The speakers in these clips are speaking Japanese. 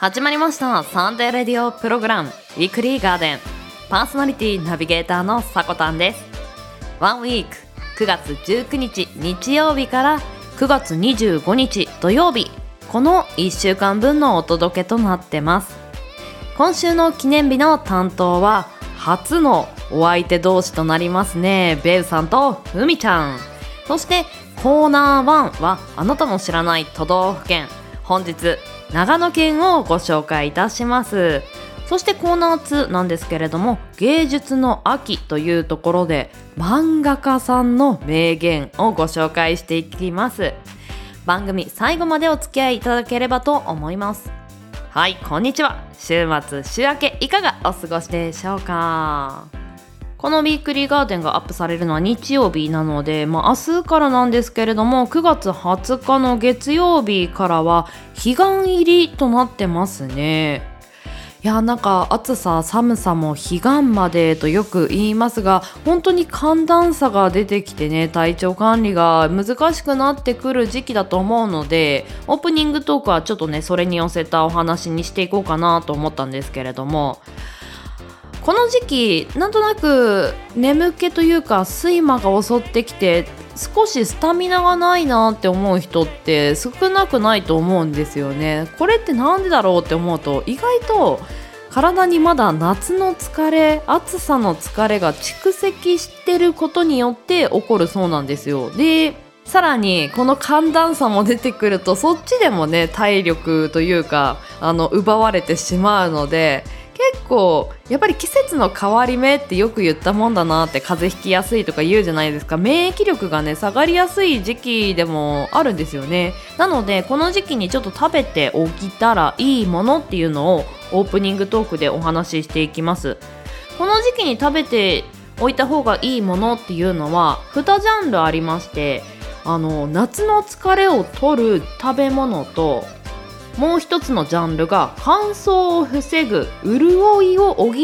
始まりました。サンデーレディオプログラム。ウィークリーガーデン。パーソナリティナビゲーターのさこたんです。ワンウィーク。9月19日日曜日から9月25日土曜日。この1週間分のお届けとなってます。今週の記念日の担当は初のお相手同士となりますね。ベウさんとふみちゃん。そしてコーナー1はあなたの知らない都道府県。本日長野県をご紹介いたします。そしてコーナー2なんですけれども芸術の秋というところで漫画家さんの名言をご紹介していきます。番組最後までお付き合いいただければと思います。はいこんにちは。週末週明けいかがお過ごしでしょうか？このウィークリーガーデンがアップされるのは日曜日なので、まあ、明日からなんですけれども9月20日の月曜日からは彼岸入りとなってますね。いやなんか暑さ寒さも彼岸までとよく言いますが本当に寒暖差が出てきてね体調管理が難しくなってくる時期だと思うのでオープニングトークはちょっとねそれに寄せたお話にしていこうかなと思ったんですけれどもこの時期なんとなく眠気というか睡魔が襲ってきて少しスタミナがないなって思う人って少なくないと思うんですよね。これって何でだろうって思うと意外と体にまだ夏の疲れ暑さの疲れが蓄積してることによって起こるそうなんですよ。でさらにこの寒暖差も出てくるとそっちでもね体力というかあの奪われてしまうので結構やっぱり季節の変わり目ってよく言ったもんだなって風邪ひきやすいとか言うじゃないですか。免疫力がね下がりやすい時期でもあるんですよね。なのでこの時期にちょっと食べておきたらいいものっていうのをオープニングトークでお話ししていきます。この時期に食べておいた方がいいものっていうのは2ジャンルありましてあの夏の疲れを取る食べ物ともう一つのジャンルが乾燥を防ぐ潤いを補う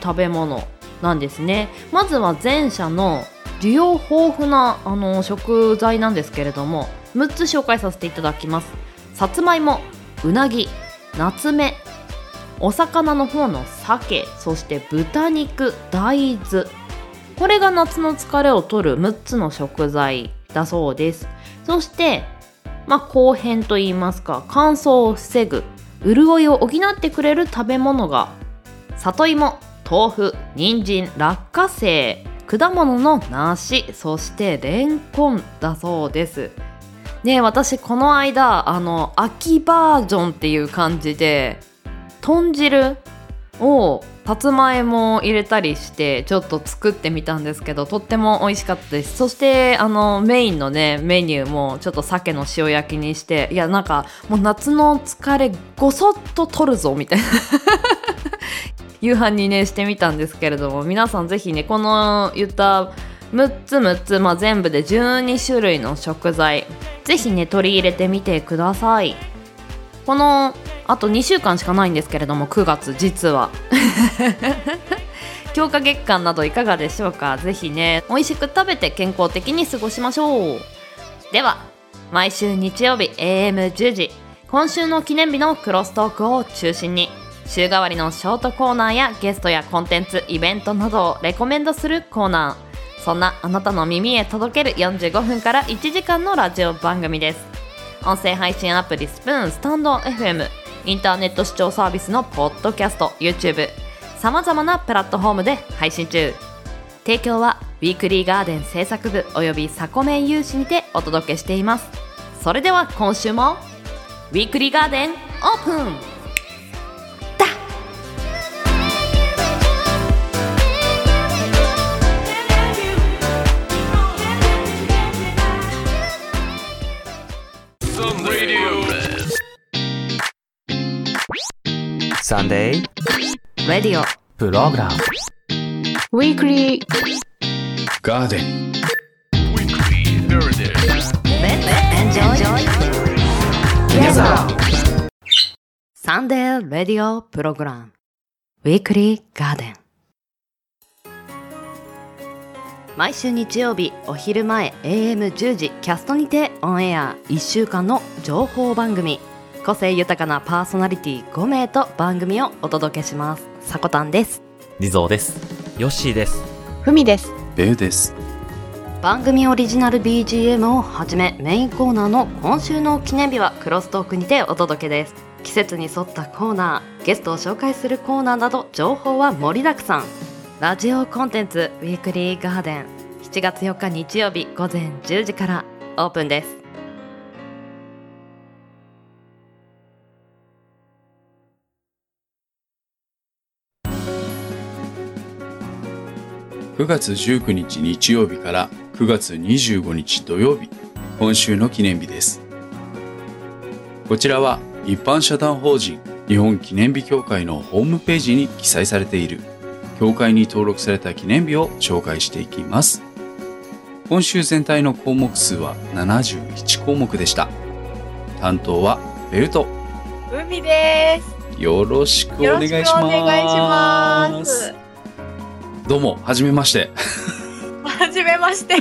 食べ物なんですね。まずは前者の需要豊富なあの食材なんですけれども6つ紹介させていただきます。さつまいもうなぎ夏目お魚の方の鮭そして豚肉大豆。これが夏の疲れを取る6つの食材だそうです。そしてまあ、後編といいますか乾燥を防ぐ潤いを補ってくれる食べ物が里芋豆腐人参落花生果物の梨そしてレンコンだそうです。ね私この間あの秋バージョンっていう感じで豚汁をさつまいもを入れたりしてちょっと作ってみたんですけどとっても美味しかったです。そしてあのメインのねメニューもちょっと鮭の塩焼きにしていやなんかもう夏の疲れごそっと取るぞみたいな。夕飯にねしてみたんですけれども皆さんぜひねこの言った6つ6つ、まあ、全部で12種類の食材ぜひね取り入れてみてください。このあと2週間しかないんですけれども9月実は。強化月間などいかがでしょうか？ぜひね美味しく食べて健康的に過ごしましょう。では毎週日曜日 AM10 時。今週の記念日のクロストークを中心に週替わりのショートコーナーやゲストやコンテンツイベントなどをレコメンドするコーナー。そんなあなたの耳へ届ける45分から1時間のラジオ番組です。音声配信アプリスプーンスタンド FM インターネット視聴サービスのポッドキャスト YouTube さまざまなプラットフォームで配信中。提供はウィークリーガーデン制作部およびサコメン有志にてお届けしています。それでは今週もウィークリーガーデンオープン。サンデーレディオプログラム Weekly Garden. サンデーレディオプログラムウィークリーガーデン毎週日曜日お昼前 AM10 時キャストにてオンエア1週間の情報番組個性豊かなパーソナリティ5名と番組をお届けしますさこたんですリゾーです。ヨッシーです。ふみです。ベウです。番組オリジナル BGM をはじめメインコーナーの今週の記念日はクロストークにてお届けです季節に沿ったコーナーゲストを紹介するコーナーなど情報は盛りだくさんラジオコンテンツウィークリーガーデン7月4日日曜日午前10時からオープンです9月19日日曜日から9月25日土曜日、今週の記念日です。こちらは一般社団法人日本記念日協会のホームページに記載されている協会に登録された記念日を紹介していきます。今週全体の項目数は71項目でした。担当はベルト。海です。よろしくお願いします。どうも、はじめまして。はじめまして。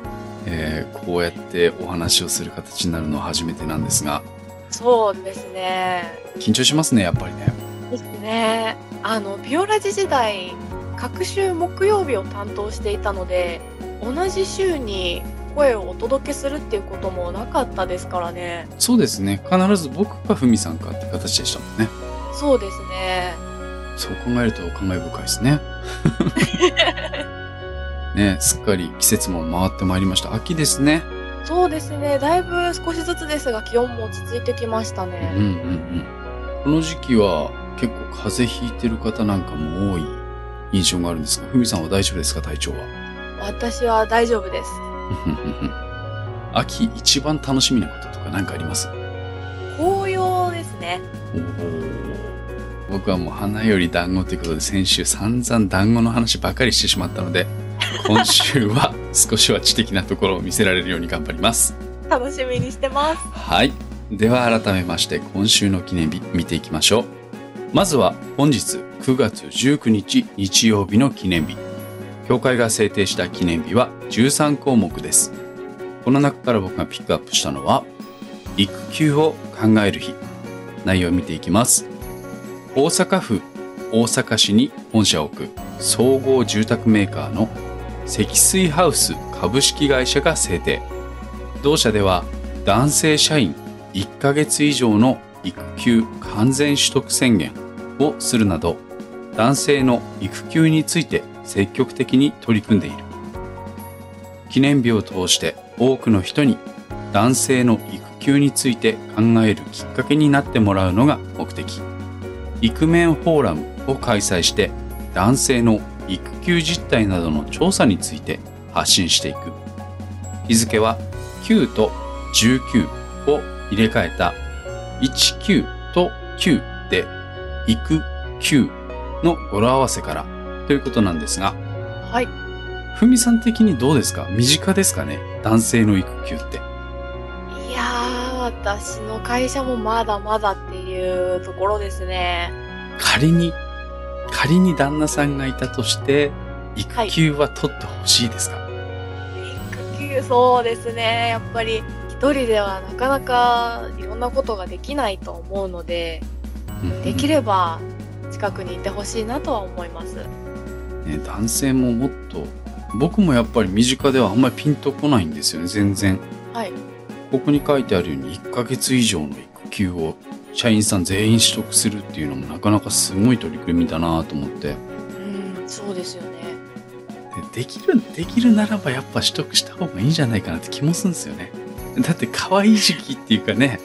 えーこうやってお話をする形になるのは初めてなんですが、そうですね。緊張しますね、やっぱりね。ですね。あのビオラジ時代、各週木曜日を担当していたので、同じ週に声をお届けするっていうこともなかったですからね。そうですね。必ず僕かふみさんかって形でしたもんね。そうですね。そう考えると感慨深いですね。ね、すっかり季節も回ってまいりました。秋ですね。そうですね。だいぶ少しずつですが気温も落ち着いてきましたうんうんね。うん。この時期は結構風邪ひいてる方なんかも多い印象があるんですが、ふみさんは大丈夫ですか？体調は。私は大丈夫です。秋一番楽しみなこととか何かあります？紅葉ですね。おー僕はもう花より団子ということで先週散々団子の話ばかりしてしまったので 今週は少しは知的なところを見せられるように頑張ります。楽しみにしてます。はい。では改めまして今週の記念日見ていきましょう。まずは本日9月19日日曜日の記念日。協会が制定した記念日は13項目です。この中から僕がピックアップしたのは育休を考える日。内容を見ていきます大阪府大阪市に本社を置く総合住宅メーカーの積水ハウス株式会社が制定。同社では男性社員1ヶ月以上の育休完全取得宣言をするなど男性の育休について積極的に取り組んでいる。記念日を通して多くの人に男性の育休について考えるきっかけになってもらうのが目的。イクメンフォーラムを開催して男性の育休実態などの調査について発信していく。日付は9と19を入れ替えた。19と9で育休の語呂合わせから。ということなんですが。はい。ふみさん的にどうですか？身近ですかね？男性の育休って。いやー、私の会社もまだまだっていうところですね。仮に仮に旦那さんがいたとして育休は取ってほしいですか、育休、そうですね。やっぱり一人ではなかなかいろんなことができないと思うので、うんできれば近くにいてほしいなとは思います。ね、男性ももっと僕もやっぱり身近ではあんまりピンとこないんですよね全然はい。ここに書いてあるように1ヶ月以上の育休を社員さん全員取得するっていうのもなかなかすごい取り組みだなと思ってうん、そうですよね。でできるできるならばやっぱ取得した方がいいんじゃないかなって気もするんですよねだって可愛い時期っていうかね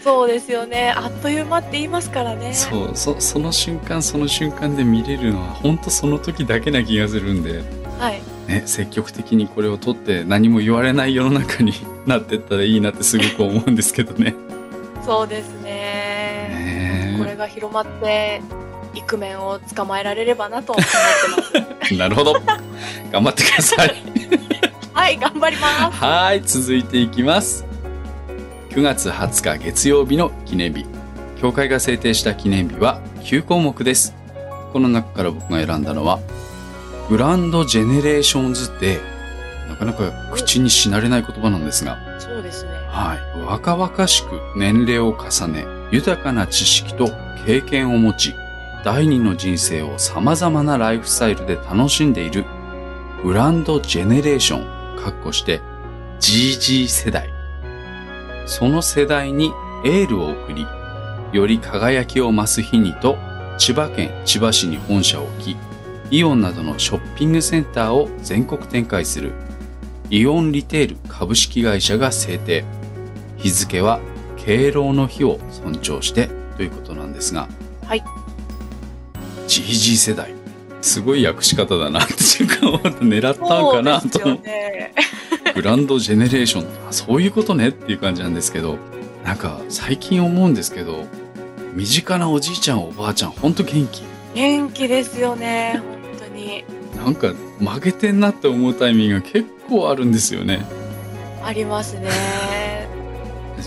そうですよね。あっという間って言いますからね。そうそその瞬間その瞬間で見れるのは本当その時だけな気がするんではい。ね、積極的にこれを取って何も言われない世の中になってったらいいなってすごく思うんですけどね。そうですね。ねこれが広まって、イクメンを捕まえられればなと思ってます。なるほど。頑張ってください。はい、頑張ります。はい、続いていきます。9月20日月曜日の記念日。協会が制定した記念日は9項目です。この中から僕が選んだのは、グランドジェネレーションズデー。なかなか口にし慣れない言葉なんですが、そうですね。はい。若々しく年齢を重ね、豊かな知識と経験を持ち、第二の人生を様々なライフスタイルで楽しんでいるグランドジェネレーション、かっこして GG 世代。その世代にエールを送り、より輝きを増す日にと、千葉県千葉市に本社を置き、イオンなどのショッピングセンターを全国展開するイオンリテール株式会社が制定。日付は敬老の日を尊重してということなんですが、はい。GG 世代。すごい訳し方だなって瞬間思って狙ったんかなと。ね。グランドジェネレーションあそういうことねっていう感じなんですけどなんか最近思うんですけど身近なおじいちゃんおばあちゃんほんと元気？元気ですよね。本当に。なんか負けてんなって思うタイミングが結構あるんですよねありますね。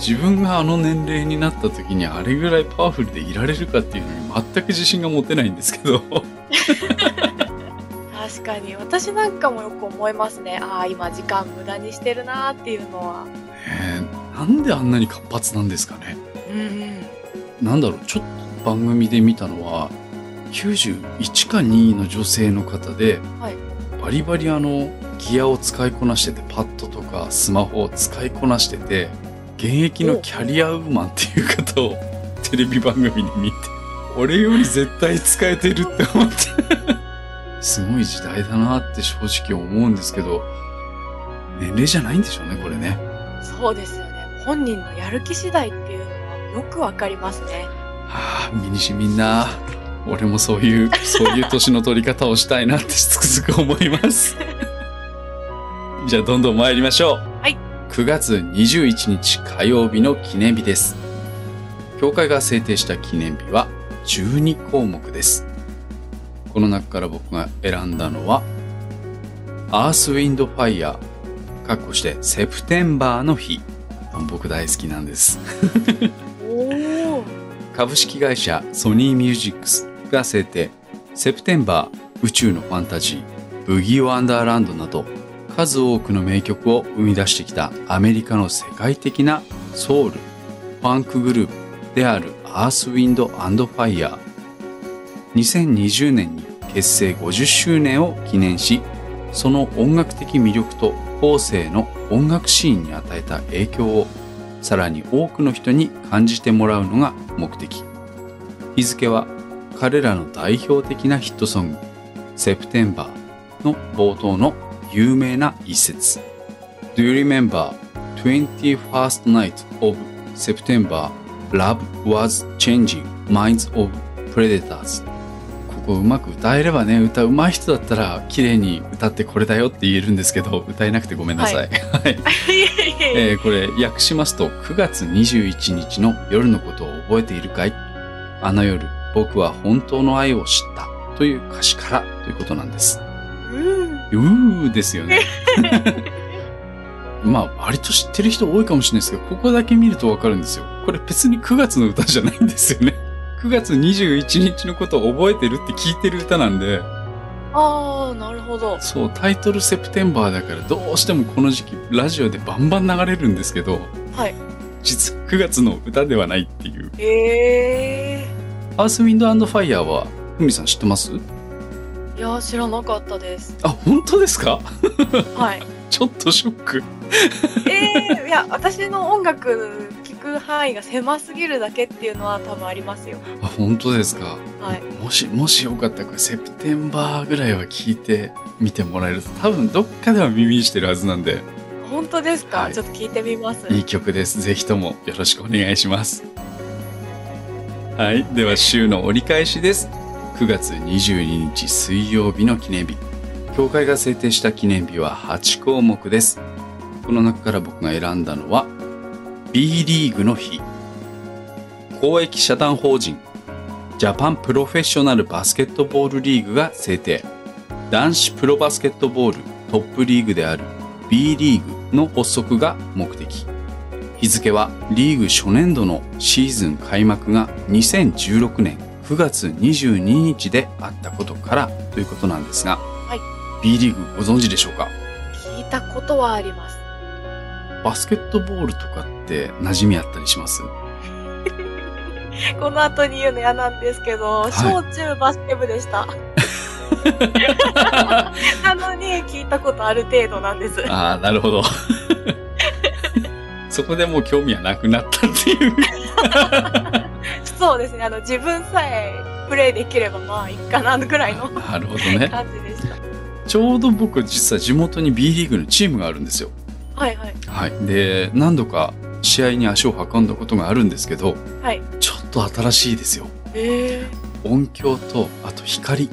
自分があの年齢になった時にあれぐらいパワフルでいられるかっていうのに全く自信が持てないんですけど確かに。私なんかもよく思いますね。ああ、今時間無駄にしてるなーっていうのは。えーなんであんなに活発なんですかねうんうん。なんだろうちょっと番組で見たのは91か2の女性の方で、はいバリバリあのギアを使いこなしててパッドとかスマホを使いこなしてて現役のキャリアウーマンっていう方をテレビ番組に見て俺より絶対使えてるって思ってすごい時代だなって正直思うんですけど年齢じゃないんでしょうねこれねそうですよね。本人のやる気次第っていうのはよくわかりますね。はあ、身にしみんな。俺もそういう、そういう年の取り方をしたいなってつくづく思います。じゃあどんどん参りましょう。はい。9月21日火曜日の記念日です。教会が制定した記念日は12項目です。この中から僕が選んだのは、アースウィンドファイヤー、かっこしてセプテンバーの日。僕大好きなんです。株式会社ソニーミュージックスが制定セプテンバー宇宙のファンタジーブギー・ワンダーランドなど数多くの名曲を生み出してきたアメリカの世界的なソウルファンクグループであるアースウィンドファイヤー。2020年に結成50周年を記念しその音楽的魅力と後世の音楽シーンに与えた影響をさらに多くの人に感じてもらうのが目的。日付は彼らの代表的なヒットソング「セプテンバー」の冒頭の有名な一節。Do you remember 21st night of September Love was changing minds of predators? ここうまく歌えればね歌うまい人だったら綺麗に歌ってこれだよって言えるんですけど歌えなくてごめんなさい、はい。えーこれ訳しますと9月21日の夜のことを覚えているかい？あの夜僕は本当の愛を知った。という歌詞からということなんです。うーですよね。まあ割と知ってる人多いかもしれないですけど、ここだけ見るとわかるんですよ。これ別に9月の歌じゃないんですよね。9月21日のことを覚えてるって聞いてる歌なんで、ああ、なるほど。そう、タイトルセプテンバーだからどうしてもこの時期ラジオでバンバン流れるんですけど、はい。実は9月の歌ではないっていう。ええアースウィンドファイヤーは、ふみさん知ってますいやー、知らなかったです。あ、本当ですか？はい。ちょっとショック。ええいや、私の音楽聞く範囲が狭すぎるだけっていうのは多分ありますよ。あ、本当ですか？はい。もし、もしよかったらこれセプテンバーぐらいは聞いてみてもらえると多分どっかでは耳にしてるはずなんで、本当ですか、はいちょっと聞いてみます。いい曲です。ぜひともよろしくお願いします。はい。では週の折り返しです。9月22日水曜日の記念日。教会が制定した記念日は8項目です。この中から僕が選んだのは B リーグの日。公益社団法人ジャパンプロフェッショナルバスケットボールリーグが制定。男子プロバスケットボールトップリーグである B リーグの発足が目的。日付はリーグ初年度のシーズン開幕が2016年9月22日であったことからということなんですが、い B リーグご存知でしょうか？聞いたことはあります。バスケットボールとかって馴染みあったりします？この後に言うの嫌なんですけど、い小中バスケ部でした。なのに聞いたことある程度なんです。ああ、なるほど。そこでもう興味はなくなったっていう。そうですね。あの、自分さえプレイできればまあいいかなぐらいのなるほどね。感じでした。ちょうど僕実は地元に B リーグのチームがあるんですよ。はいはい。はい。で、何度か試合に足を運んだことがあるんですけど、はい。ちょっと新しいですよ。え音響と、あと光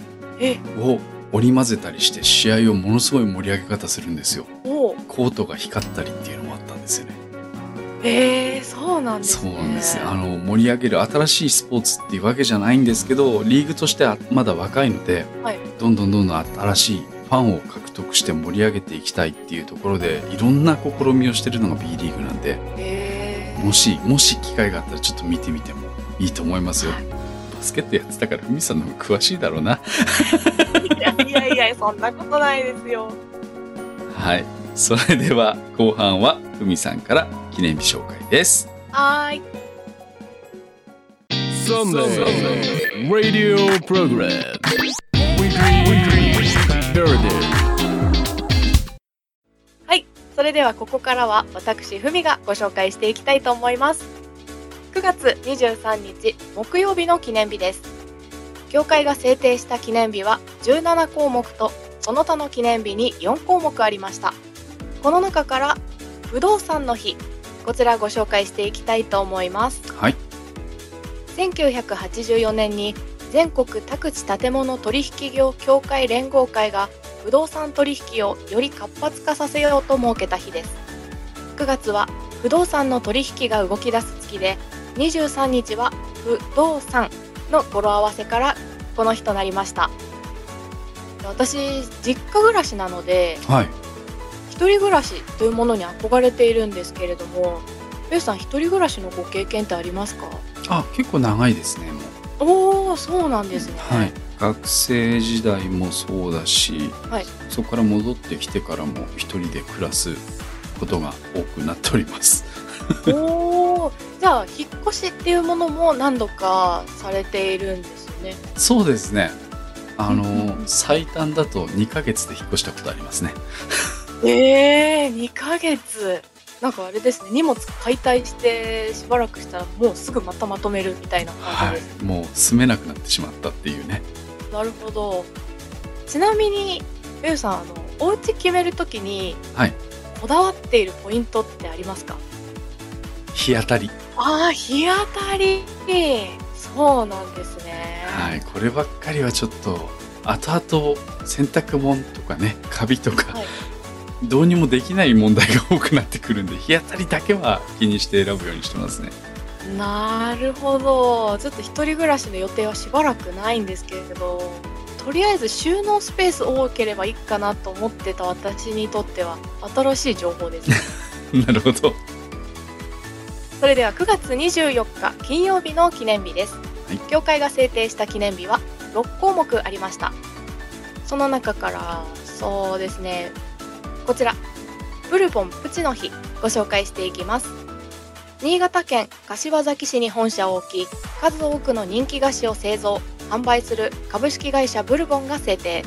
を織り交ぜたりして試合をものすごい盛り上げ方するんですよ。コートが光ったりっていうのもあったんですよね。えー、そうなんですそうね。なんです。あの、盛り上げる新しいスポーツっていうわけじゃないんですけど、リーグとしてはまだ若いので、はい。どんどんどんどん新しいファンを獲得して盛り上げていきたいっていうところで、いろんな試みをしてるのが B リーグなんで、えー、もし、もし機会があったらちょっと見てみてもいいと思いますよ。バスケットやってたから、ふみさんの方が詳しいだろうな。いやいやいや、そんなことないですよ。はい。それでは、後半はふみさんから記念日紹介です。はーい。Sunday Radio Program. Weekly Heritage. それではここからは私ふみがご紹介していきたいと思います9月23日木曜日の記念日です協会が制定した記念日は17項目とその他の記念日に4項目ありましたこの中から不動産の日こちらご紹介していきたいと思いますはい。1984年に全国宅地建物取引業協会連合会が不動産取引をより活発化させようと設けた日です9月は不動産の取引が動き出す月で23日は不動産の語呂合わせからこの日となりました私実家暮らしなのではい。一人暮らしというものに憧れているんですけれどもベウさん一人暮らしのご経験ってありますか？あ、結構長いですね、もう。おおそうなんですねはい。学生時代もそうだし、はいそこから戻ってきてからも一人で暮らすことが多くなっております。おおじゃあ引っ越しっていうものも何度かされているんですよねそうですね。あの、最短だと2ヶ月で引っ越したことありますね。ええー、2ヶ月なんかあれですね荷物解体してしばらくしたらもうすぐまたまとめるみたいな感はじです、い。もう住めなくなってしまったっていうね。なるほどちなみにベウさんあのお家決めるときにはい。こだわっているポイントってありますか？日当たり。ああ日当たりそうなんですねはい。こればっかりはちょっと、後々洗濯物とかね、カビとか、はいどうにもできない問題が多くなってくるんで、日当たりだけは気にして選ぶようにしてますね。なるほど。ちょっと一人暮らしの予定はしばらくないんですけれどとりあえず収納スペース多ければいいかなと思ってた私にとっては新しい情報です なるほど。それでは9月24日金曜日の記念日です、い。協会が制定した記念日は6項目ありました。その中からそうですねこちら。ブルボンプチの日。ご紹介していきます。新潟県柏崎市に本社を置き数多くの人気菓子を製造販売する株式会社ブルボンが制定。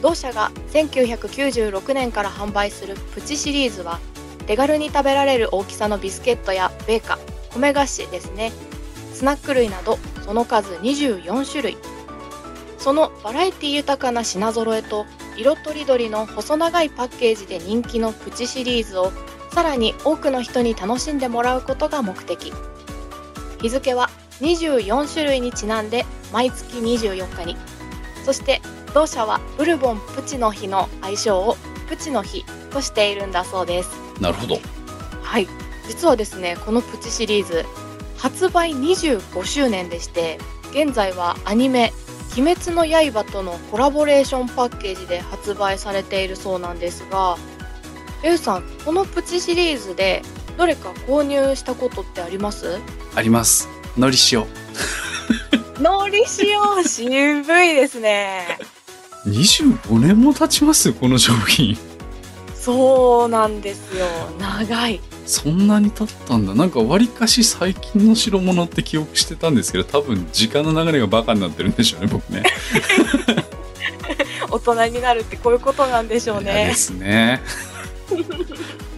同社が1996年から販売するプチシリーズは手軽に食べられる大きさのビスケットやベーカ米菓子ですね。スナック類などその数24種類。そのバラエティ豊かな品揃えと色とりどりの細長いパッケージで人気のプチシリーズをさらに多くの人に楽しんでもらうことが目的。日付は24種類にちなんで毎月24日に。そして同社はブルボンプチの日の愛称をプチの日としているんだそうです。なるほど。はい。実はですねこのプチシリーズ発売25周年でして現在はアニメ「鬼滅の刃」とのコラボレーションパッケージで発売されているそうなんですがエウさんこのプチシリーズでどれか購入したことってあります？あります。のり塩。のり塩渋いですね25年も経ちますこの商品。そうなんですよ長いそんなに経ったんだ。なんかわりかし最近の代物って記憶してたんですけど多分時間の流れがバカになってるんでしょうね僕ね。大人になるってこういうことなんでしょうね。嫌ですね。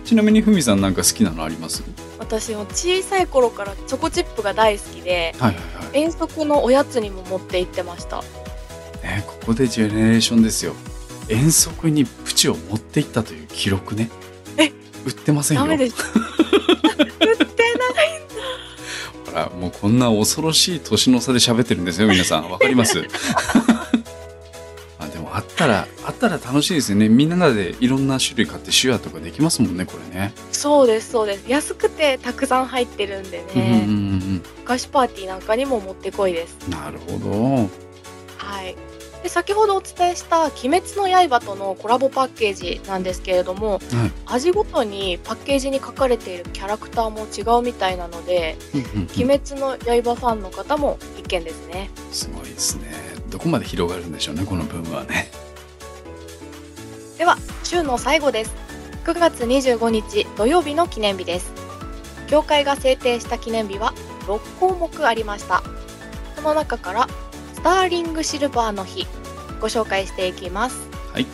ちなみにふみさんなんか好きなのあります？私も小さい頃からチョコチップが大好きではいはいはい、遠足のおやつにも持って行ってました。ね、ここでジェネレーションですよ。遠足にプチを持っていったという記録ね。え売ってませんよ。ダメです。売ってない。ほらもうこんな恐ろしい年の差で喋ってるんですよ皆さん。わかります？あでもあったらあったら楽しいですよね。みんなでいろんな種類買ってシュアとかできますもんねこれね。そうですそうです。安くてたくさん入ってるんでうんうんね、うん。お菓子パーティーなんかにももってこいです。うんなるほど。はいで先ほどお伝えした「鬼滅の刃」とのコラボパッケージなんですけれども、はい。味ごとにパッケージに書かれているキャラクターも違うみたいなのでうんうんうん「鬼滅の刃」ファンの方も必見ですね。すごいですね。どこまで広がるんでしょうねこのブームはね。では週の最後です。9月25日土曜日の記念日です。協会が制定した記念日は6項目ありました。その中からスターリングシルバーの日ご紹介していきます。はい。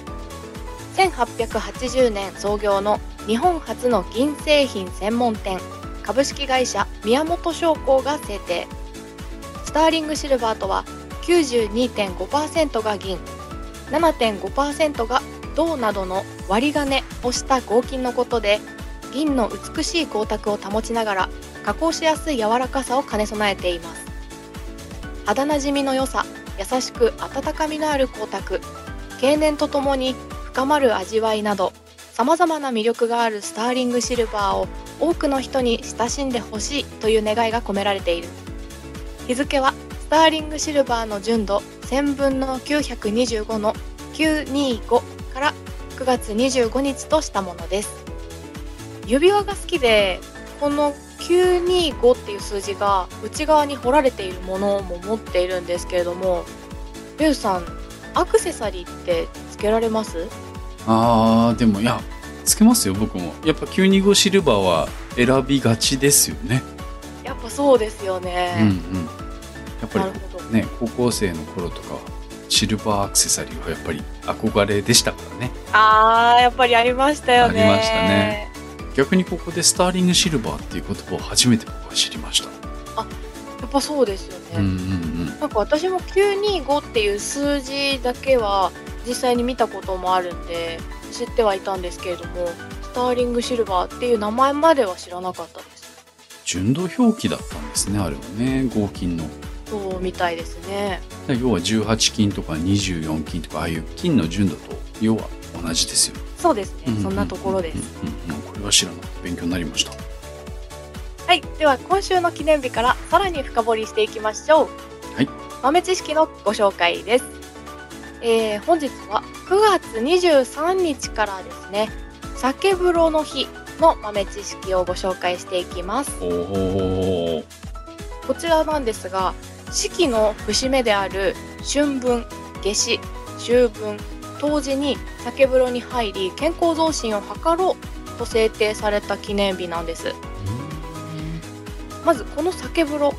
1880年創業の日本初の銀製品専門店株式会社宮本商工が制定。スターリングシルバーとは92.5%が銀。7.5%が銅などの割り金をした合金のことで銀の美しい光沢を保ちながら加工しやすい柔らかさを兼ね備えています肌なじみの良さ優しく温かみのある光沢経年とともに深まる味わいなどさまざまな魅力があるスターリングシルバーを多くの人に親しんでほしいという願いが込められている。日付はスターリングシルバーの純度1000分の925の925から9月25日としたものです。指輪が好きでこの925っていう数字が内側に彫られているものも持っているんですけれどもリュウさんアクセサリーってつけられます？あーでもいやつけますよ僕も。やっぱ925シルバーは選びがちですよね。やっぱそうですようんうね、ん。やっぱりね高校生の頃とかはシルバーアクセサリーはやっぱり憧れでしたからね。あーやっぱりありましたよね。ありましたね逆にここでスターリングシルバーっていう言葉を初めて僕は知りました。やっぱそうですよね、うんうんうん。なんか私も925っていう数字だけは実際に見たこともあるんで知ってはいたんですけれどもスターリングシルバーっていう名前までは知らなかったです。純度表記だったんですねあれはね。合金の。そうみたいですね。で要は18金とか24金とかああいう金の純度と要は同じですよそうです。ね、ううそんなところです、うんうん。うんこれは知らなくて勉強になりました。はい。では今週の記念日からさらに深掘りしていきましょう。はい。豆知識のご紹介です、えー本日は9月23日からですね。酒風呂の日の豆知識をご紹介していきます。こちらなんですが四季の節目である春分夏至秋分冬至に酒風呂に入り健康増進を図ろうと制定された記念日なんです。まずこの酒風呂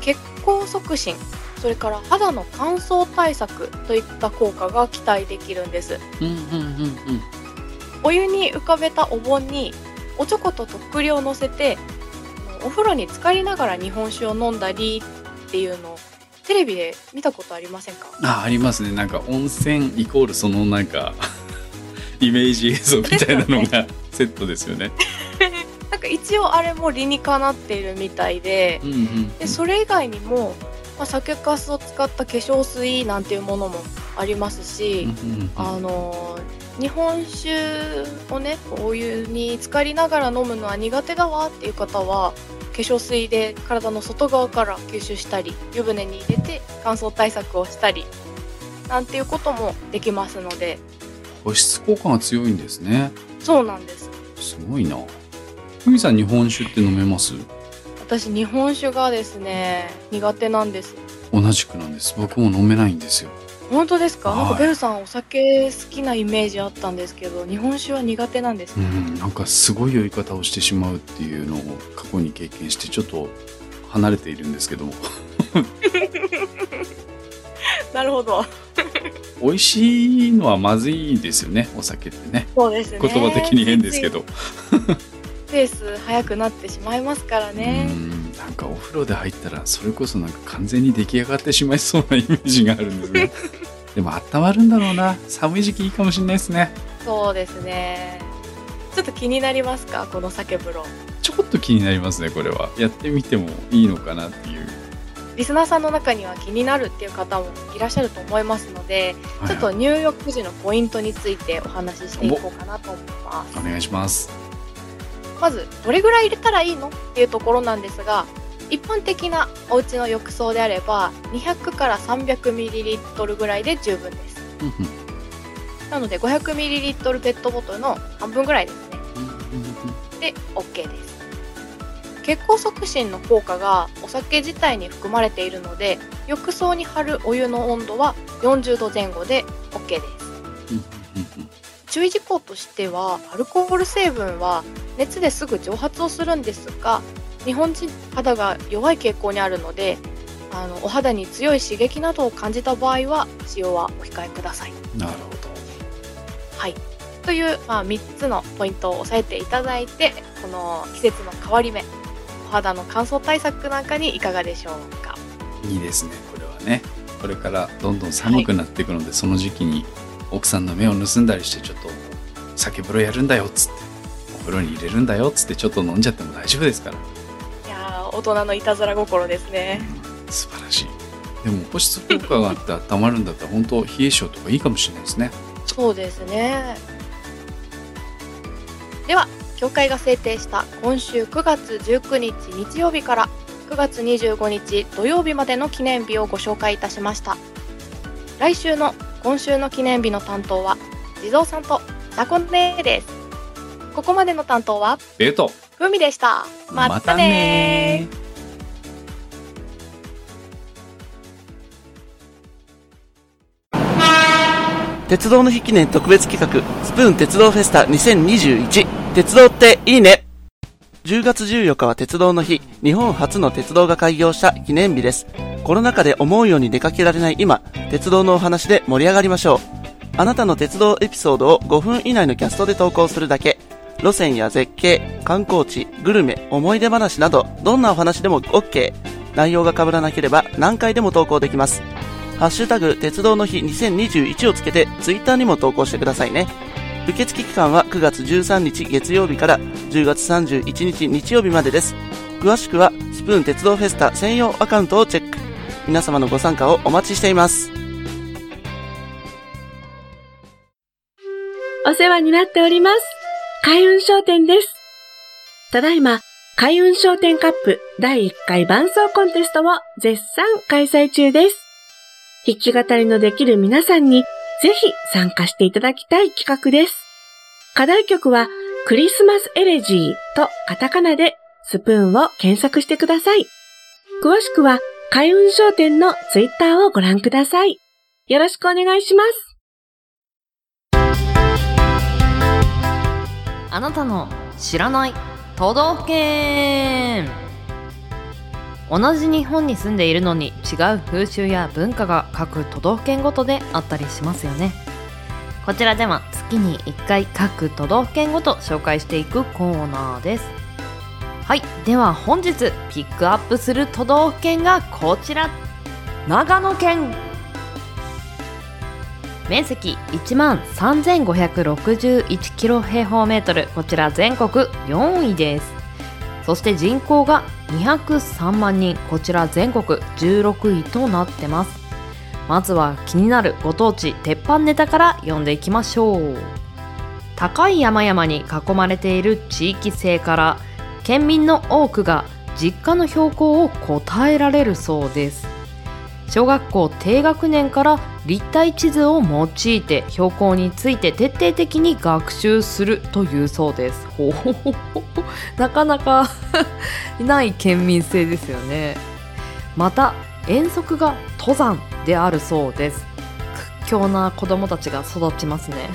血行促進それから肌の乾燥対策といった効果が期待できるんです。うんうんうんうん。お湯に浮かべたお盆におちょこととっくりを乗せてお風呂に浸かりながら日本酒を飲んだりっていうのをテレビで見たことありませんか？あありますね。なんか温泉イコールそのなんか イメージ映像みたいなのが セットですよね。なんか一応あれも理にかなっているみたいでうんうんでそれ以外にも、まあ、酒粕を使った化粧水なんていうものもありますし、あの日本酒をねお湯に浸かりながら飲むのは苦手だわっていう方は化粧水で体の外側から吸収したり湯船に入れて乾燥対策をしたりなんていうこともできますので保湿効果が強いんですね。そうなんですすごいな。ふみさん日本酒って飲めます？私日本酒がですね苦手なんです同じくなんです。僕も飲めないんですよ。本当ですか、はい。なんかベルさんお酒好きなイメージあったんですけど日本酒は苦手なんですか、うん、なんかすごい酔い方をしてしまうっていうのを過去に経験してちょっと離れているんですけども。なるほど。美味しいのはまずいですよねお酒ってね。そうですね。言葉的に変ですけど、ペース早くなってしまいますからね。うんなんかお風呂で入ったらそれこそなんか完全に出来上がってしまいそうなイメージがあるんですね。でも温まるんだろうな。寒い時期いいかもしれないですね。そうですね。ちょっと気になりますか？この酒風呂。ちょこっと気になりますねこれは。やってみてもいいのかなっていう、リスナーさんの中には気になるっていう方もいらっしゃると思いますので、ちょっと入浴時のポイントについてお話ししていこうかなと思います。お願いしますまずどれぐらい入れたらいいのっていうところなんですが一般的なお家の浴槽であれば200から 300ml ぐらいで十分です。なので 500ml ペットボトルの半分ぐらいですね。で OK です。血行促進の効果がお酒自体に含まれているので浴槽に張るお湯の温度は40度前後で OK です。注意事項としてはアルコール成分は熱ですぐ蒸発をするんですが日本人肌が弱い傾向にあるのであのお肌に強い刺激などを感じた場合は使用はお控えください。なるほど。はい、という、まあ、3つのポイントを押さえていただいてこの季節の変わり目お肌の乾燥対策なんかにいかがでしょうか？いいですねこれはね。これからどんどん寒くなっていくので、その時期に奥さんの目を盗んだりしてちょっと酒風呂やるんだよっつってお風呂に入れるんだよっつってちょっと飲んじゃっても大丈夫ですから、いやー大人のいたずら心ですね。うん素晴らしい。でも保湿効果があって温まるんだったら本当冷え性とかいいかもしれないですね。そうですね。では協会が制定した今週9月19日日曜日から9月25日土曜日までの記念日をご紹介いたしました。来週の今週の記念日の担当は地蔵さんとさこねですここまでの担当はベートふみでしたまたねー鉄道の日記念特別企画、スプーン鉄道フェスタ2021。鉄道っていいね。10月14日は鉄道の日、日本初の鉄道が開業した記念日です。コロナ禍で思うように出かけられない今、鉄道のお話で盛り上がりましょう。あなたの鉄道エピソードを5分以内のキャストで投稿するだけ。路線や絶景、観光地、グルメ、思い出話など、どんなお話でも OK。内容が被らなければ何回でも投稿できます。ハッシュタグ鉄道の日2021をつけてツイッターにも投稿してくださいね。受付期間は9月13日月曜日から10月31日日曜日までです。詳しくはスプーン鉄道フェスタ専用アカウントをチェック。皆様のご参加をお待ちしています。お世話になっております。開運商店です。ただいま、開運商店カップ第1回伴奏コンテストを絶賛開催中です。弾き語りのできる皆さんにぜひ参加していただきたい企画です。課題曲はクリスマスエレジーとカタカナでスプーンを検索してください。詳しくは開運商店のツイッターをご覧ください。よろしくお願いします。あなたの知らない都道府県同じ日本に住んでいるのに違う風習や文化が各都道府県ごとであったりしますよねこちらでは月に1回各都道府県ごと紹介していくコーナーですはい。では本日ピックアップする都道府県がこちら。長野県。面積1万3561キロ平方メートル。こちら全国4位です。そして人口が203万人。こちら全国16位となってます。まずは気になるご当地鉄板ネタから読んでいきましょう。高い山々に囲まれている地域性から県民の多くが実家の標高を答えられるそうです。小学校低学年から立体地図を用いて標高について徹底的に学習するというそうです。ほほほほ。なかなか いない県民性ですよね。また遠足が登山であるそうです。強な子供たちが育ちますね。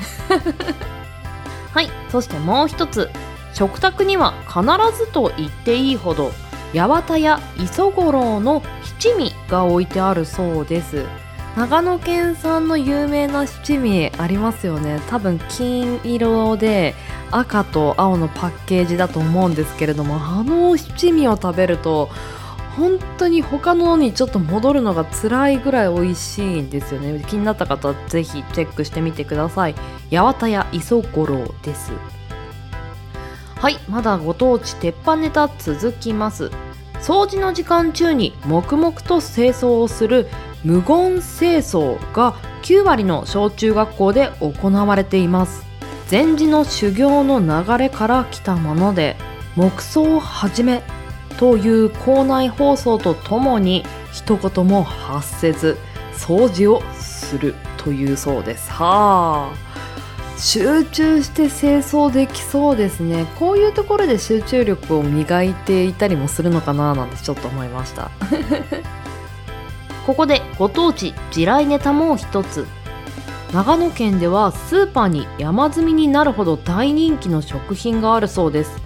はい。そしてもう一つ。食卓には必ずと言っていいほど八幡や磯五郎の七味が置いてあるそうです。長野県産の有名な七味ありますよね。多分金色で赤と青のパッケージだと思うんですけれどもあの七味を食べると本当に他のにちょっと戻るのが辛いぐらい美味しいんですよね。気になった方はぜひチェックしてみてください。八幡屋磯五郎です。はいまだご当地鉄板ネタ続きます。掃除の時間中に黙々と清掃をする無言清掃が9割の小中学校で行われています。禅師の修行の流れから来たもので黙想を始めという校内放送とともに一言も発せず掃除をするというそうです。はあ。集中して清掃できそうですね。こういうところで集中力を磨いていたりもするのかななんてちょっと思いました。ここでご当地地雷ネタも一つ。長野県ではスーパーに山積みになるほど大人気の食品があるそうです。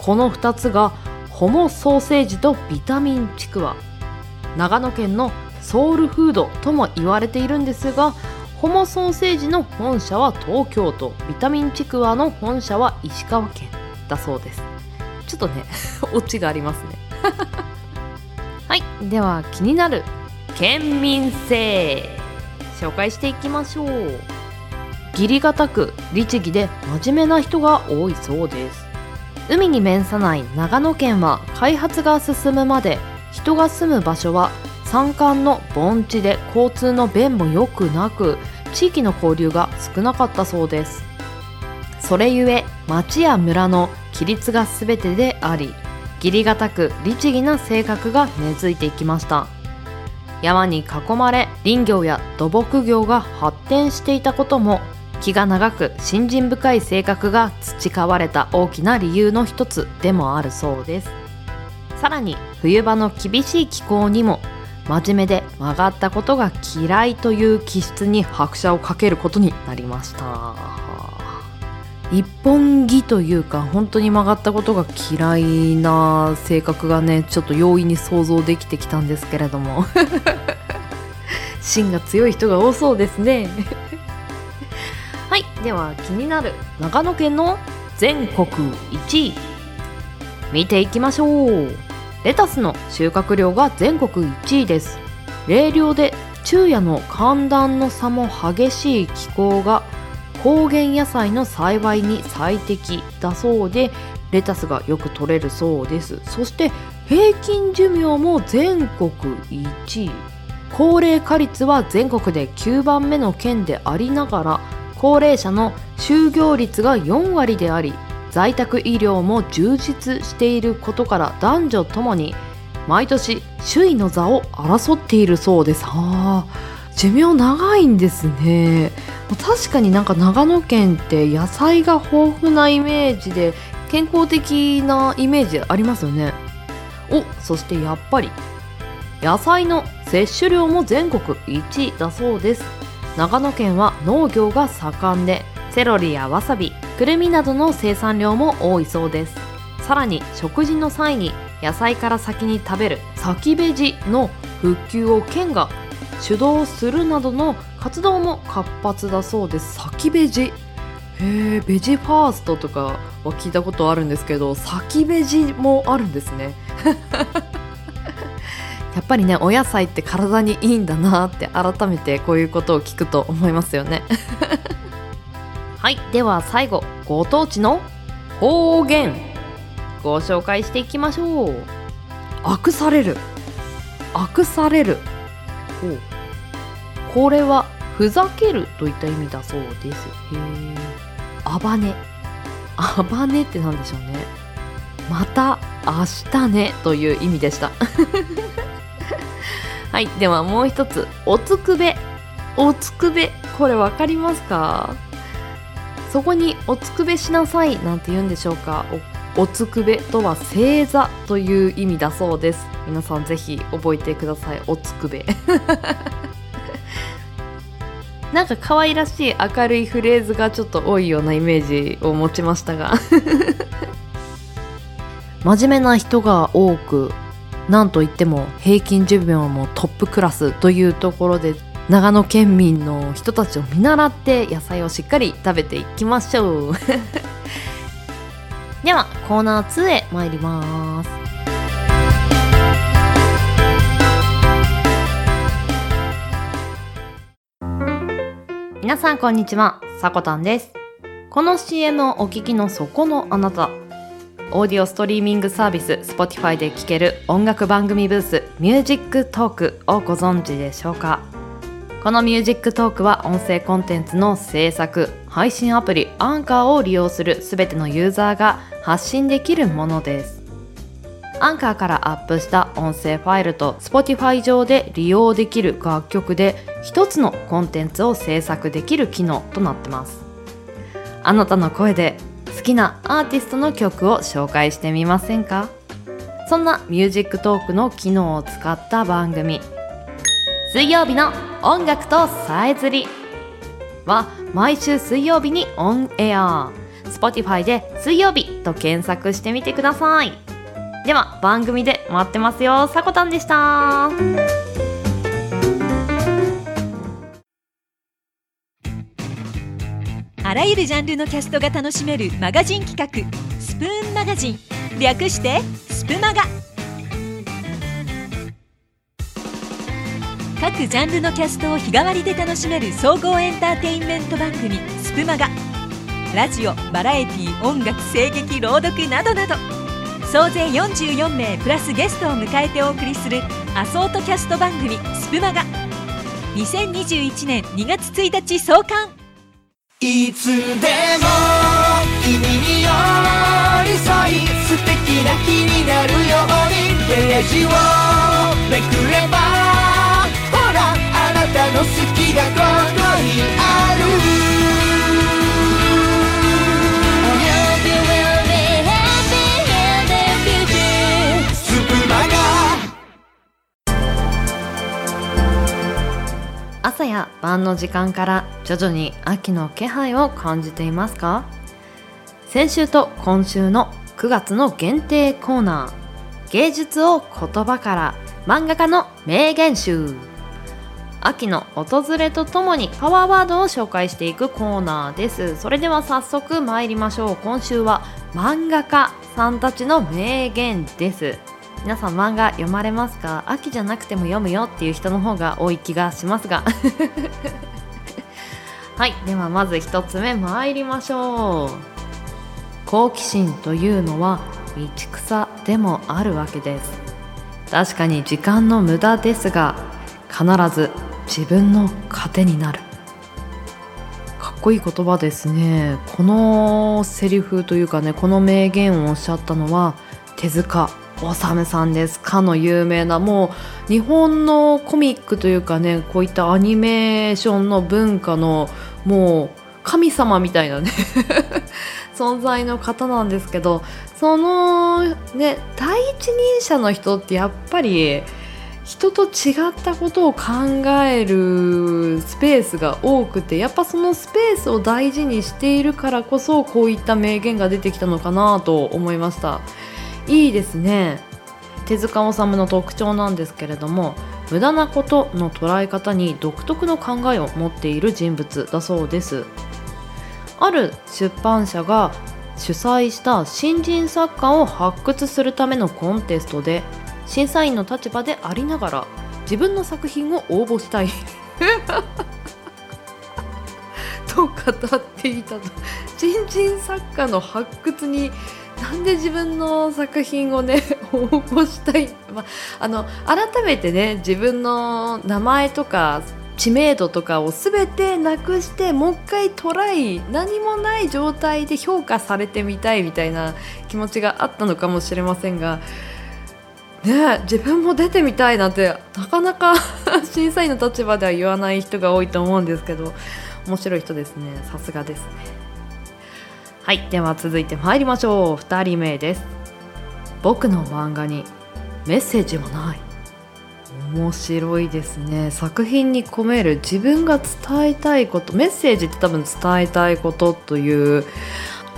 この2つがホモソーセージとビタミンちくわ。長野県のソウルフードとも言われているんですがホモソーセージの本社は東京都。ビタミンちくわの本社は石川県だそうです。ちょっとね オチがありますね。はい。では気になる県民性。紹介していきましょう。義理がたく律儀で真面目な人が多いそうです。海に面さない長野県は開発が進むまで人が住む場所は山間の盆地で交通の便も良くなく地域の交流が少なかったそうです。それゆえ町や村の規律が全てであり義理がたく律儀な性格が根付いていきました。山に囲まれ林業や土木業が発展していたことも気が長く信心深い性格が培われた大きな理由の一つでもあるそうです。さらに冬場の厳しい気候にも真面目で曲がったことが嫌いという気質に拍車をかけることになりました。一本木というか本当に曲がったことが嫌いな性格がねちょっと容易に想像できてきたんですけれども。芯が強い人が多そうですね。はいでは気になる長野県の全国1位。見ていきましょう。レタスの収穫量が全国1位です。冷涼で昼夜の寒暖の差も激しい気候が高原野菜の栽培に最適だそうでレタスがよく取れるそうです。そして平均寿命も全国1位。高齢化率は全国で9番目の県でありながら高齢者の就業率が4割であり在宅医療も充実していることから男女ともに毎年首位の座を争っているそうです。はあ。寿命長いんですね。確かになんか長野県って野菜が豊富なイメージで健康的なイメージありますよね。おそしてやっぱり野菜の摂取量も全国1位だそうです。長野県は農業が盛んでセロリやわさびくるみなどの生産量も多いそうです。さらに食事の際に野菜から先に食べる先ベジの復旧を県が主導するなどの活動も活発だそうです先ベジ？へえベジファーストとかは聞いたことあるんですけど先ベジもあるんですね。やっぱりねお野菜って体にいいんだなって改めてこういうことを聞くと思いますよね。はい。では最後ご当地の方言ご紹介していきましょう。悪される。悪される。これはふざけるといった意味だそうです。へえあばね。あばねって何でしょうね。また明日ねという意味でした。はい。ではもう一つ。おつくべ。おつくべ。これ分かりますか？そこにおつくべしなさいなんて言うんでしょうか。おつくべとは正座という意味だそうです。皆さんぜひ覚えてください。おつくべ。なんか可愛らしい明るいフレーズがちょっと多いようなイメージを持ちましたが。真面目な人が多くなんといっても平均寿命もトップクラスというところで長野県民の人たちを見習って野菜をしっかり食べていきましょう。ではコーナー2へ参ります。皆さんこんにちはさこたんです。この CM をお聞きのそこのあなたオーディオストリーミングサービス Spotify で聴ける音楽番組ブースミュージックトークをご存知でしょうか？このミュージックトークは音声コンテンツの制作配信アプリアンカーを利用するすべてのユーザーが発信できるものです。アンカーからアップした音声ファイルと Spotify 上で利用できる楽曲で一つのコンテンツを制作できる機能となってます。あなたの声で好きなアーティストの曲を紹介してみませんか？そんなミュージックトークの機能を使った番組。水曜日の音楽とさえずりは毎週水曜日にオンエア。Spotify で水曜日と検索してみてください。では番組で待ってますよ。さこたんでした。あらゆるジャンルのキャストが楽しめるマガジン企画スプーンマガジン。略してスプマガ。各ジャンルのキャストを日替わりで楽しめる総合エンターテインメント番組スプマガ。ラジオバラエティ音楽声劇朗読などなど。総勢44名プラスゲストを迎えてお送りするアソートキャスト番組スプマガ。2021年2月1日創刊。いつでも君に寄り添い素敵な日になるようにページをめくればたの好きがここにある。朝や晩の時間から徐々に秋の気配を感じていますか？先週と今週の9月の限定コーナー芸術を言葉から漫画家の名言集。秋の訪れとともにパワーワードを紹介していくコーナーです。それでは早速参りましょう。今週は漫画家さんたちの名言です。皆さん漫画読まれますか？秋じゃなくても読むよっていう人の方が多い気がしますが。はいではまず一つ目参りましょう。好奇心というのは道草でもあるわけです。確かに時間の無駄ですが必ず自分の糧になる。かっこいい言葉ですね。このセリフというかねこの名言をおっしゃったのは手塚治さんです。かの有名なもう日本のコミックというかねこういったアニメーションの文化のもう神様みたいなね 存在の方なんですけどそのね第一人者の人ってやっぱり人と違ったことを考えるスペースが多くてやっぱそのスペースを大事にしているからこそこういった名言が出てきたのかなと思いました。いいですね。手塚治虫の特徴なんですけれども無駄なことの捉え方に独特の考えを持っている人物だそうです。ある出版社が主催した新人作家を発掘するためのコンテストで審査員の立場でありながら自分の作品を応募したい。と語っていたと。新人作家の発掘になんで自分の作品をね 応募したい、まあ、の改めてね自分の名前とか知名度とかを全てなくしてもう一回トライ何もない状態で評価されてみたいみたいな気持ちがあったのかもしれませんがね自分も出てみたいなんてなかなか 審査員の立場では言わない人が多いと思うんですけど面白い人ですね。さすがですね。はいでは続いて参りましょう。2人目です。僕の漫画にメッセージはない。面白いですね。作品に込める自分が伝えたいことメッセージって多分伝えたいことという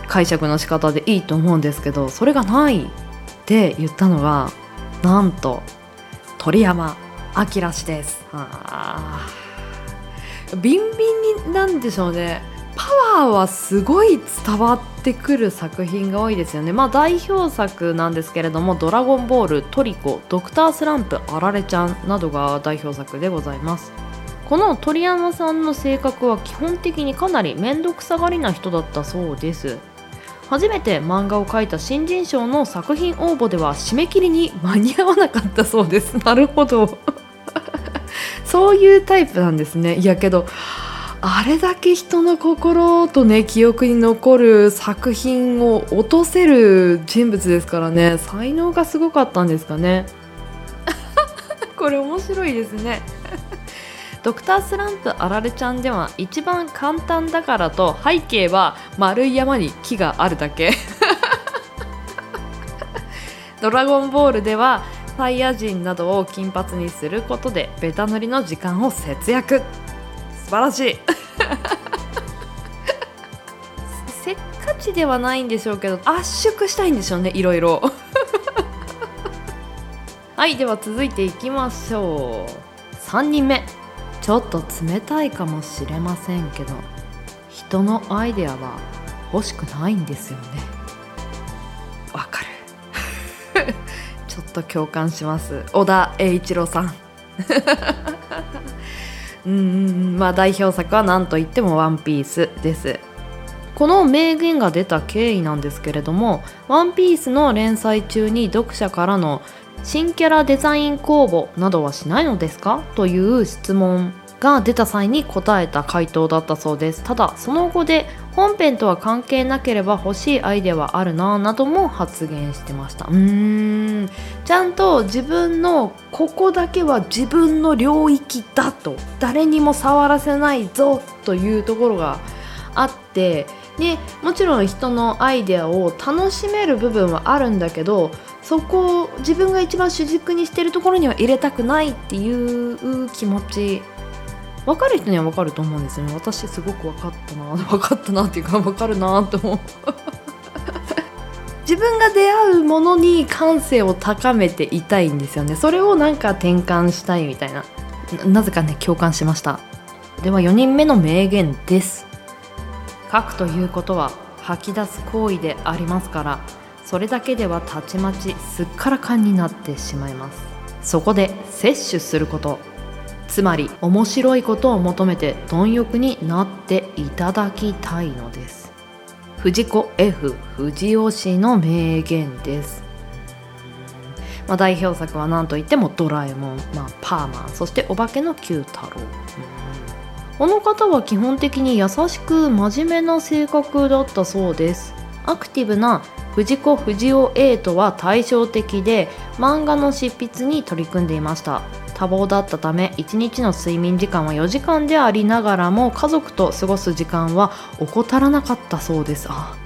解釈の仕方でいいと思うんですけどそれがないって言ったのがなんと鳥山明氏です。ビンビンになんでしょうね。パワーはすごい伝わってくる作品が多いですよね。まあ代表作なんですけれども「ドラゴンボール」「トリコ」「ドクタースランプ」「あられちゃん」などが代表作でございます。この鳥山さんの性格は基本的にかなり面倒くさがりな人だったそうです。初めて漫画を描いた新人賞の作品応募では締め切りに間に合わなかったそうです。なるほど。そういうタイプなんですね。いやけどあれだけ人の心とね記憶に残る作品を落とせる人物ですからね。才能がすごかったんですかね。これ面白いですね。ドクタースランプあられちゃんでは一番簡単だからと背景は丸い山に木があるだけ。ドラゴンボールではサイヤ人などを金髪にすることでベタ塗りの時間を節約。素晴らしい。せっかちではないんでしょうけど圧縮したいんでしょうねいろいろ。はいでは続いていきましょう。3人目。ちょっと冷たいかもしれませんけど人のアイデアは欲しくないんですよね。わかる。ちょっと共感します。小田栄一郎さん。うんうんまあ代表作は何といっても「ワンピースです。この名言が出た経緯なんですけれども「ワンピースの連載中に読者からの新キャラデザイン公募などはしないのですか？という質問が出た際に答えた回答だったそうです。ただその後で本編とは関係なければ欲しいアイデアはあるななども発言してました。うーん。ちゃんと自分のここだけは自分の領域だと。誰にも触らせないぞというところがあって。でもちろん人のアイデアを楽しめる部分はあるんだけどそこを自分が一番主軸にしてるところには入れたくないっていう気持ち分かる人には分かると思うんですよね。私すごく分かったな。分かったなっていうか分かるなと思う。自分が出会うものに感性を高めていたいんですよね。それをなんか転換したいみたいな。ななぜかね共感しました。では4人目の名言です。書くということは吐き出す行為でありますから。それだけではたちまちすっからかんになってしまいます。そこで摂取すること。つまり面白いことを求めて貪欲になっていただきたいのです。藤子 F 不二雄氏の名言です。まあ、代表作は何といっても「ドラえもん」まあ、パーマンそして「お化けの Q 太郎」この方は基本的に優しく真面目な性格だったそうです。アクティブな藤子不二雄 A とは対照的で漫画の執筆に取り組んでいました。多忙だったため1日の睡眠時間は4時間でありながらも家族と過ごす時間は怠らなかったそうです。あ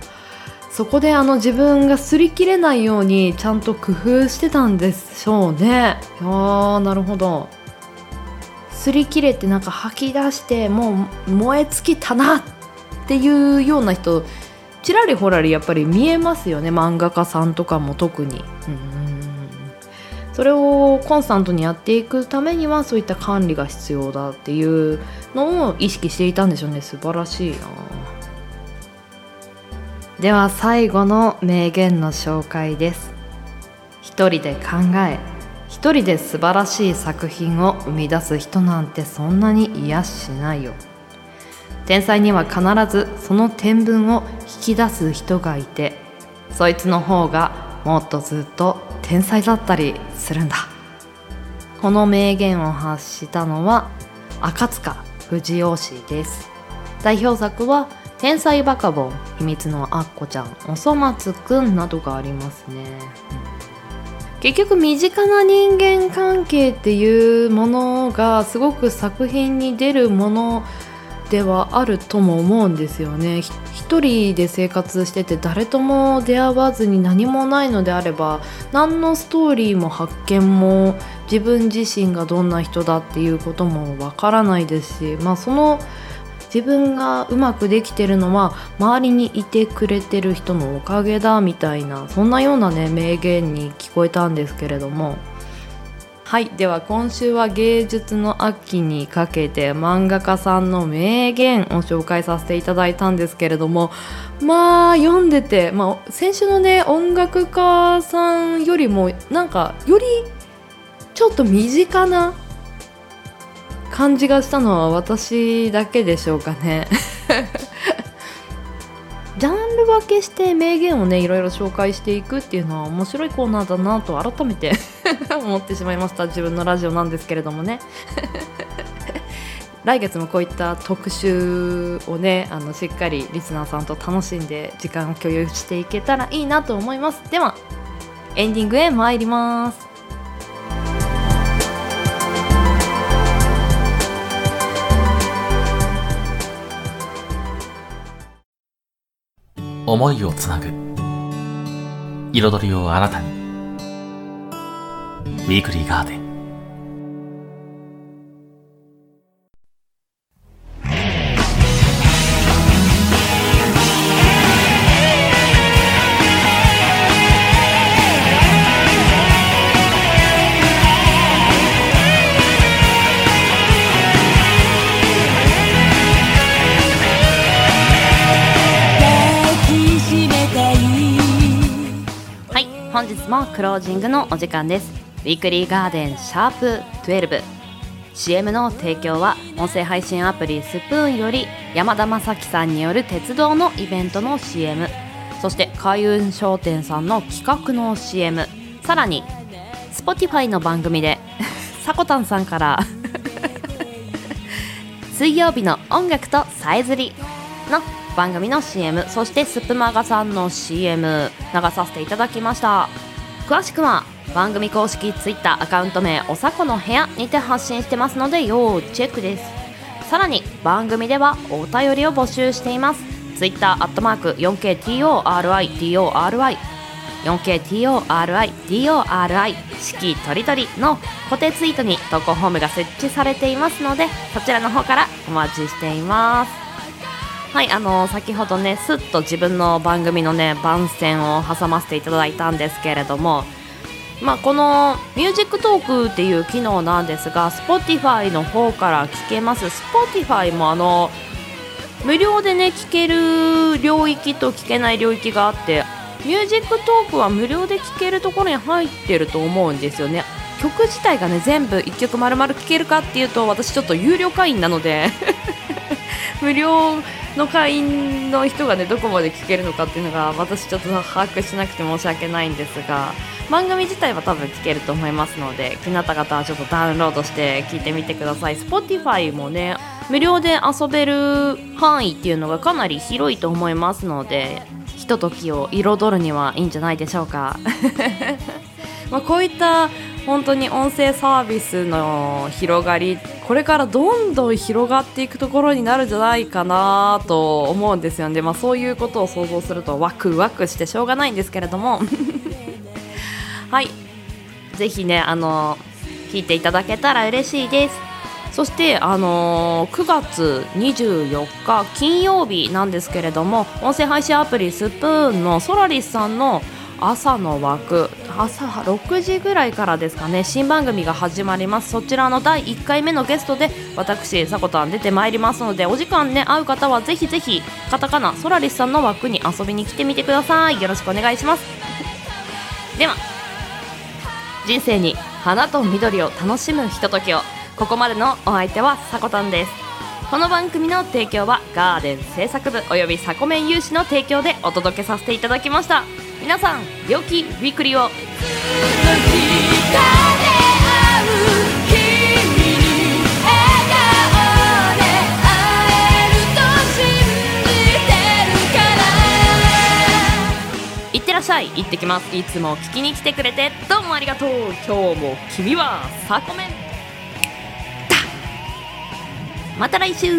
そこであの自分が擦り切れないようにちゃんと工夫してたんでしょうね。いやーなるほど。擦り切れてなんか吐き出してもう燃え尽きたなっていうような人ちらりほらりやっぱり見えますよね。漫画家さんとかも特に。うんそれをコンスタントにやっていくためにはそういった管理が必要だっていうのを意識していたんでしょうね。素晴らしいな。では最後の名言の紹介です。一人で考え一人で素晴らしい作品を生み出す人なんてそんなに癒しないよ。天才には必ずその天分を引き出す人がいてそいつの方がもっとずっと天才だったりするんだ。この名言を発したのは赤塚不二雄氏です。代表作は天才バカボン秘密のアッコちゃんおそ松くんなどがありますね、結局身近な人間関係っていうものがすごく作品に出るものではあるとも思うんですよね。一人で生活してて誰とも出会わずに何もないのであれば何のストーリーも発見も自分自身がどんな人だっていうこともわからないですしまあその自分がうまくできてるのは周りにいてくれてる人のおかげだみたいなそんなようなね名言に聞こえたんですけれども。はいでは今週は芸術の秋にかけて漫画家さんの名言を紹介させていただいたんですけれどもまあ読んでて、まあ、先週のね音楽家さんよりもなんかよりちょっと身近な感じがしたのは私だけでしょうかね。ジャンル分けして名言をねいろいろ紹介していくっていうのは面白いコーナーだなと改めて 思ってしまいました。自分のラジオなんですけれどもね。来月もこういった特集をねあのしっかりリスナーさんと楽しんで時間を共有していけたらいいなと思います。ではエンディングへ参ります。思いをつなぐ。彩りを新たに。ウィークリーガーデンはい本日もクロージングのお時間です。ウィークリーガーデンシャープ 12CM の提供は音声配信アプリスプーンより山田正樹さんによる鉄道のイベントの CM そして開運商店さんの企画の CM さらに Spotify の番組でさこたんさんから 水曜日の音楽とさえずりの番組の CM そしてスプマガさんの CM 流させていただきました。詳しくは番組公式 Twitter アカウント名おさこの部屋にて発信してますので要チェックです。さらに番組ではお便りを募集しています。Twitter アットマーク 4KTORIDORY 4KTORIDORI 四季とりどりの固定ツイートに投稿フォームが設置されていますのでそちらの方からお待ちしています。はいあの先ほどねすっと自分の番組のね番宣を挟ませていただいたんですけれどもまあ、このミュージックトークっていう機能なんですが Spotify の方から聞けます。Spotify もあの無料でね聞ける領域と聞けない領域があってミュージックトークは無料で聴けるところに入ってると思うんですよね。曲自体がね全部1曲丸々聴けるかっていうと私ちょっと有料会員なので。無料の会員の人がねどこまで聴けるのかっていうのが私ちょっと把握しなくて申し訳ないんですが番組自体は多分聞けると思いますので気になった方はちょっとダウンロードして聞いてみてください。Spotify もね無料で遊べる範囲っていうのがかなり広いと思いますのでひとときを彩るにはいいんじゃないでしょうか。まあこういった本当に音声サービスの広がりこれからどんどん広がっていくところになるんじゃないかなと思うんですよね、まあ、そういうことを想像するとワクワクしてしょうがないんですけれども。はい。ぜひねあの聞いていただけたら嬉しいです。そして、あのー9月24日金曜日なんですけれども音声配信アプリスプーンのソラリスさんの朝の枠。朝6時ぐらいからですかね。新番組が始まります。そちらの第1回目のゲストで私さこたん出てまいりますのでお時間ね合う方はぜひぜひカタカナソラリスさんの枠に遊びに来てみてください。よろしくお願いします。では人生に花と緑を楽しむひとときを。ここまでのお相手はさこたんです。この番組の提供はガーデン制作部およびサコメン有志の提供でお届けさせていただきました。皆さん良きウィークリーを。いってらっしゃい行ってきます。いつも聞きに来てくれてどうもありがとう。今日も君はサコメン。だまた来週。